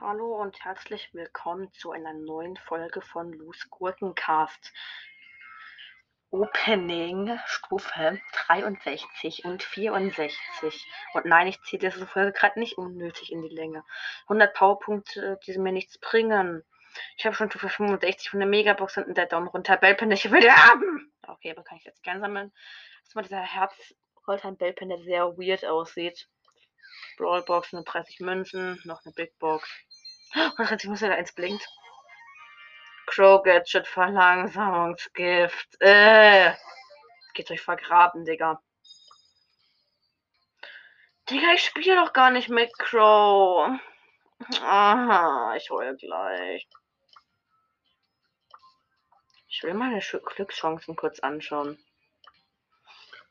Hallo und herzlich willkommen zu einer neuen Folge von Loose Gurkencast. Opening Stufe 63 und 64. Und nein, ich ziehe diese Folge gerade nicht unnötig in die Länge. 100 Powerpunkte, die mir nichts bringen. Ich habe schon Stufe 65 von der Megabox und der Daumen runter. Bellpen, ich will haben! Okay, aber kann ich jetzt gern sammeln. Erstmal dieser Herz Rolltime Bellpen, der sehr weird aussieht. Brawlbox, nur 30 Münzen, noch eine Big Box. Und jetzt muss da eins blinkt. Crow Gadget Verlangsamungsgift. Äh. Geht euch vergraben, Digga. Digga, ich spiele doch gar nicht mit Crow. Aha, ich heule gleich. Ich will meine Glückschancen kurz anschauen.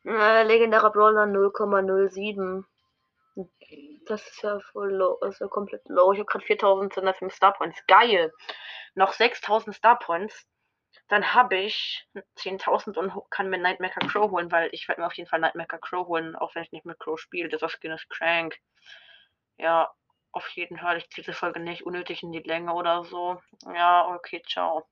Äh, legendärer Brawler 0,07. Das ist ja voll low, ist ja komplett low. Ich habe gerade 4205 Star Points. Geil. Noch 6000 Star Points. Dann habe ich 10.000 und kann mir Nightmaker Crow holen, weil ich werde mir auf jeden Fall Nightmaker Crow holen, auch wenn ich nicht mit Crow spiele. Das Skin ist crank. Ja, auf jeden Fall. Ich ziehe diese Folge nicht unnötig in die Länge oder so. Ja, okay, ciao.